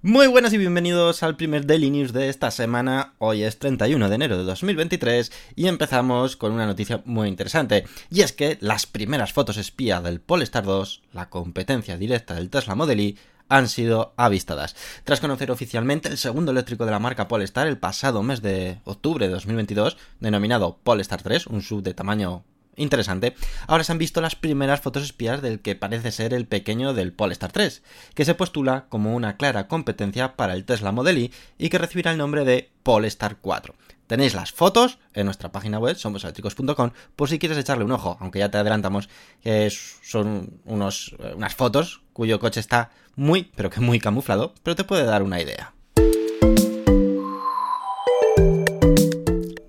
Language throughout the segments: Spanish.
Muy buenas y bienvenidos al primer Daily News de esta semana. Hoy es 31 de enero de 2023 y empezamos con una noticia muy interesante. Y es que las primeras fotos espía del Polestar 2, la competencia directa del Tesla Model Y, han sido avistadas. Tras conocer oficialmente el segundo eléctrico de la marca Polestar el pasado mes de octubre de 2022, denominado Polestar 3, un sub de tamaño interesante, ahora se han visto las primeras fotos espías del que parece ser el pequeño del Polestar 3, que se postula como una clara competencia para el Tesla Model Y y que recibirá el nombre de Polestar 4. Tenéis las fotos en nuestra página web, somoseléctricos.com, por si quieres echarle un ojo, aunque ya te adelantamos que son unos, unas fotos cuyo coche está muy, pero que muy camuflado, pero te puede dar una idea.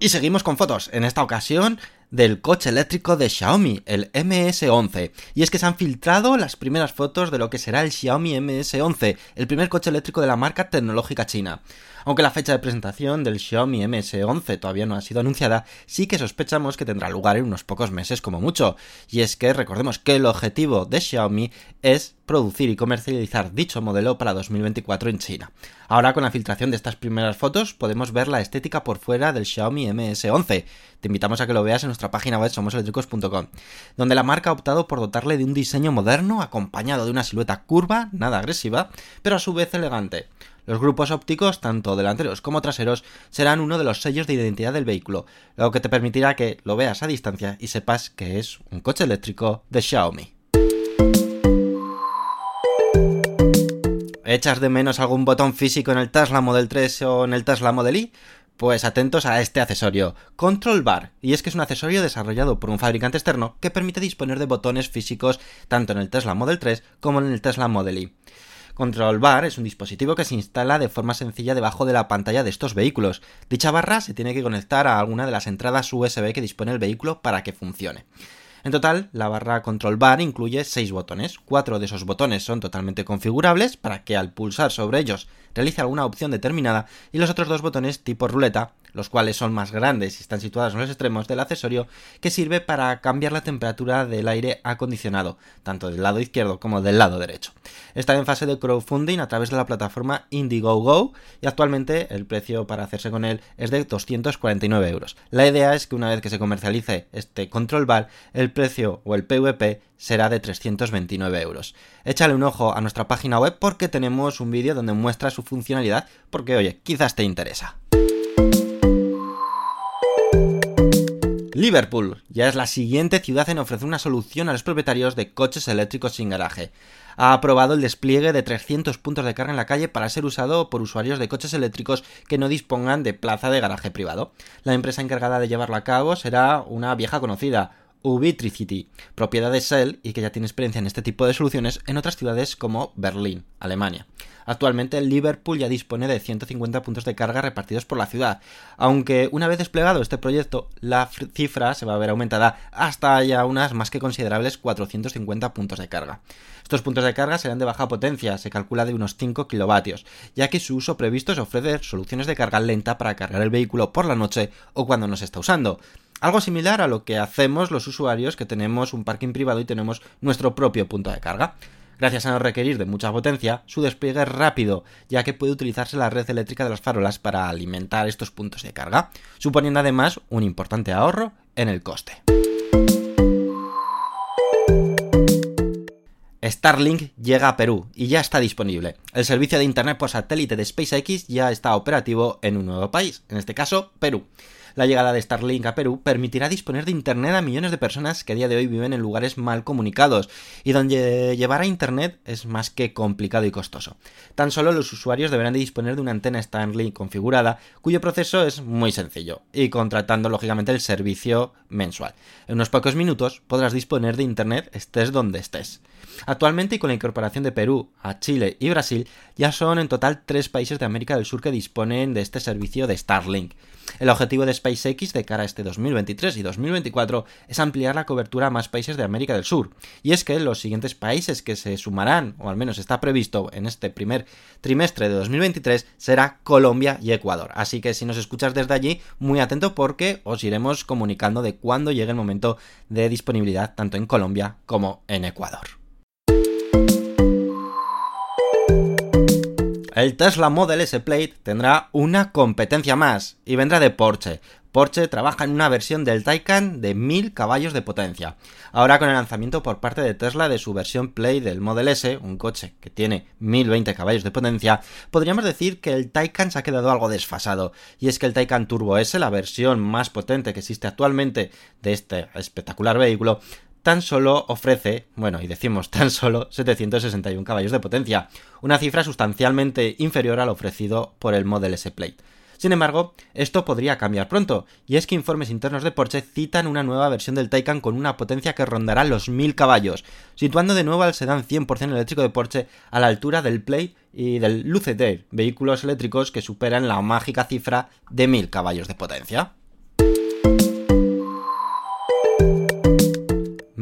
Y seguimos con fotos, en esta ocasión del coche eléctrico de Xiaomi, el MS11. Y es que se han filtrado las primeras fotos de lo que será el Xiaomi MS11, el primer coche eléctrico de la marca tecnológica china. Aunque la fecha de presentación del Xiaomi MS11 todavía no ha sido anunciada, sí que sospechamos que tendrá lugar en unos pocos meses como mucho. Y es que recordemos que el objetivo de Xiaomi es producir y comercializar dicho modelo para 2024 en China. Ahora con la filtración de estas primeras fotos podemos ver la estética por fuera del Xiaomi MS11. Te invitamos a que lo veas en nuestra página web somoseléctricos.com, donde la marca ha optado por dotarle de un diseño moderno acompañado de una silueta curva, nada agresiva, pero a su vez elegante. Los grupos ópticos, tanto delanteros como traseros, serán uno de los sellos de identidad del vehículo, lo que te permitirá que lo veas a distancia y sepas que es un coche eléctrico de Xiaomi. ¿Echas de menos algún botón físico en el Tesla Model 3 o en el Tesla Model Y? Pues atentos a este accesorio, Control Bar, y es que es un accesorio desarrollado por un fabricante externo que permite disponer de botones físicos tanto en el Tesla Model 3 como en el Tesla Model Y. Control Bar es un dispositivo que se instala de forma sencilla debajo de la pantalla de estos vehículos. Dicha barra se tiene que conectar a alguna de las entradas USB que dispone el vehículo para que funcione. En total, la barra Control Bar incluye 6 botones. Cuatro de esos botones son totalmente configurables para que al pulsar sobre ellos realice alguna opción determinada y los otros dos botones tipo ruleta, los cuales son más grandes y están situados en los extremos del accesorio, que sirve para cambiar la temperatura del aire acondicionado, tanto del lado izquierdo como del lado derecho. Está en fase de crowdfunding a través de la plataforma Indiegogo y actualmente el precio para hacerse con él es de 249 euros. La idea es que una vez que se comercialice este control bar, el precio o el PVP será de 329 euros. Échale un ojo a nuestra página web porque tenemos un vídeo donde muestra su funcionalidad porque oye, quizás te interesa. Liverpool ya es la siguiente ciudad en ofrecer una solución a los propietarios de coches eléctricos sin garaje. Ha aprobado el despliegue de 300 puntos de carga en la calle para ser usado por usuarios de coches eléctricos que no dispongan de plaza de garaje privado. La empresa encargada de llevarlo a cabo será una vieja conocida, Ubitricity, propiedad de Shell y que ya tiene experiencia en este tipo de soluciones en otras ciudades como Berlín, Alemania. Actualmente Liverpool ya dispone de 150 puntos de carga repartidos por la ciudad, aunque una vez desplegado este proyecto la cifra se va a ver aumentada hasta ya unas más que considerables 450 puntos de carga. Estos puntos de carga serán de baja potencia, se calcula de unos 5 kilovatios, ya que su uso previsto es ofrecer soluciones de carga lenta para cargar el vehículo por la noche o cuando no se está usando. Algo similar a lo que hacemos los usuarios que tenemos un parking privado y tenemos nuestro propio punto de carga. Gracias a no requerir de mucha potencia, su despliegue es rápido, ya que puede utilizarse la red eléctrica de las farolas para alimentar estos puntos de carga, suponiendo además un importante ahorro en el coste. Starlink llega a Perú y ya está disponible. El servicio de Internet por satélite de SpaceX ya está operativo en un nuevo país, en este caso Perú. La llegada de Starlink a Perú permitirá disponer de Internet a millones de personas que a día de hoy viven en lugares mal comunicados y donde llevar a Internet es más que complicado y costoso. Tan solo los usuarios deberán de disponer de una antena Starlink configurada, cuyo proceso es muy sencillo, y contratando lógicamente el servicio mensual. En unos pocos minutos podrás disponer de Internet estés donde estés. Actualmente y con la incorporación de Perú a Chile y Brasil, ya son en total tres países de América del Sur que disponen de este servicio de Starlink. El objetivo de SpaceX de cara a este 2023 y 2024 es ampliar la cobertura a más países de América del Sur. Y es que los siguientes países que se sumarán, o al menos está previsto en este primer trimestre de 2023, será Colombia y Ecuador. Así que si nos escuchas desde allí, muy atento porque os iremos comunicando de cuándo llegue el momento de disponibilidad tanto en Colombia como en Ecuador. El Tesla Model S Plate tendrá una competencia más y vendrá de Porsche. Porsche trabaja en una versión del Taycan de 1000 caballos de potencia. Ahora con el lanzamiento por parte de Tesla de su versión Play del Model S, un coche que tiene 1020 caballos de potencia, podríamos decir que el Taycan se ha quedado algo desfasado. Y es que el Taycan Turbo S, la versión más potente que existe actualmente de este espectacular vehículo, tan solo ofrece, bueno, y decimos tan solo 761 caballos de potencia, una cifra sustancialmente inferior al ofrecido por el Model S Plate. Sin embargo, esto podría cambiar pronto, y es que informes internos de Porsche citan una nueva versión del Taycan con una potencia que rondará los 1000 caballos, situando de nuevo al sedán 100% eléctrico de Porsche a la altura del Plate y del Lucid vehículos eléctricos que superan la mágica cifra de 1000 caballos de potencia.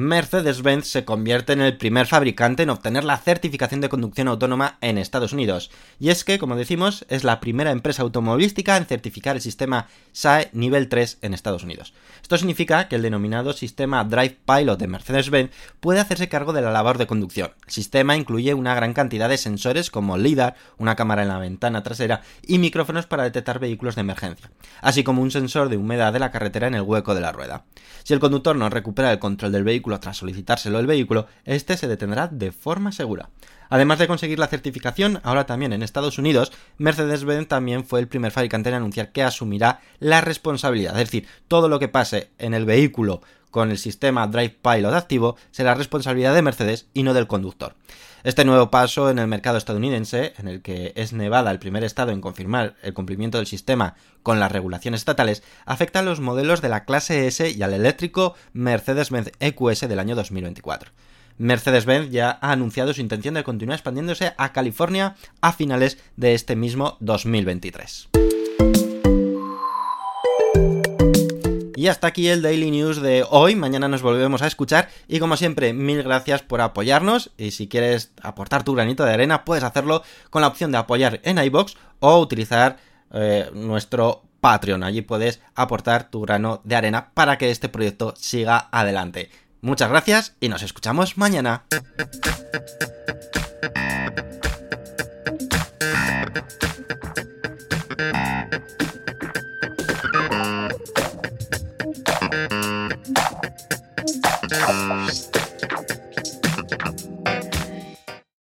Mercedes-Benz se convierte en el primer fabricante en obtener la certificación de conducción autónoma en Estados Unidos. Y es que, como decimos, es la primera empresa automovilística en certificar el sistema SAE nivel 3 en Estados Unidos. Esto significa que el denominado sistema Drive Pilot de Mercedes-Benz puede hacerse cargo de la labor de conducción. El sistema incluye una gran cantidad de sensores como LIDAR, una cámara en la ventana trasera y micrófonos para detectar vehículos de emergencia, así como un sensor de humedad de la carretera en el hueco de la rueda. Si el conductor no recupera el control del vehículo tras solicitárselo el vehículo, este se detendrá de forma segura. Además de conseguir la certificación, ahora también en Estados Unidos, Mercedes-Benz también fue el primer fabricante en anunciar que asumirá la responsabilidad. Es decir, todo lo que pase en el vehículo con el sistema Drive Pilot activo será responsabilidad de Mercedes y no del conductor. Este nuevo paso en el mercado estadounidense, en el que es Nevada el primer estado en confirmar el cumplimiento del sistema con las regulaciones estatales, afecta a los modelos de la clase S y al eléctrico Mercedes-Benz EQS del año 2024. Mercedes-Benz ya ha anunciado su intención de continuar expandiéndose a California a finales de este mismo 2023. Y hasta aquí el Daily News de hoy. Mañana nos volvemos a escuchar. Y como siempre, mil gracias por apoyarnos. Y si quieres aportar tu granito de arena, puedes hacerlo con la opción de apoyar en iBox o utilizar eh, nuestro Patreon. Allí puedes aportar tu grano de arena para que este proyecto siga adelante. Muchas gracias y nos escuchamos mañana.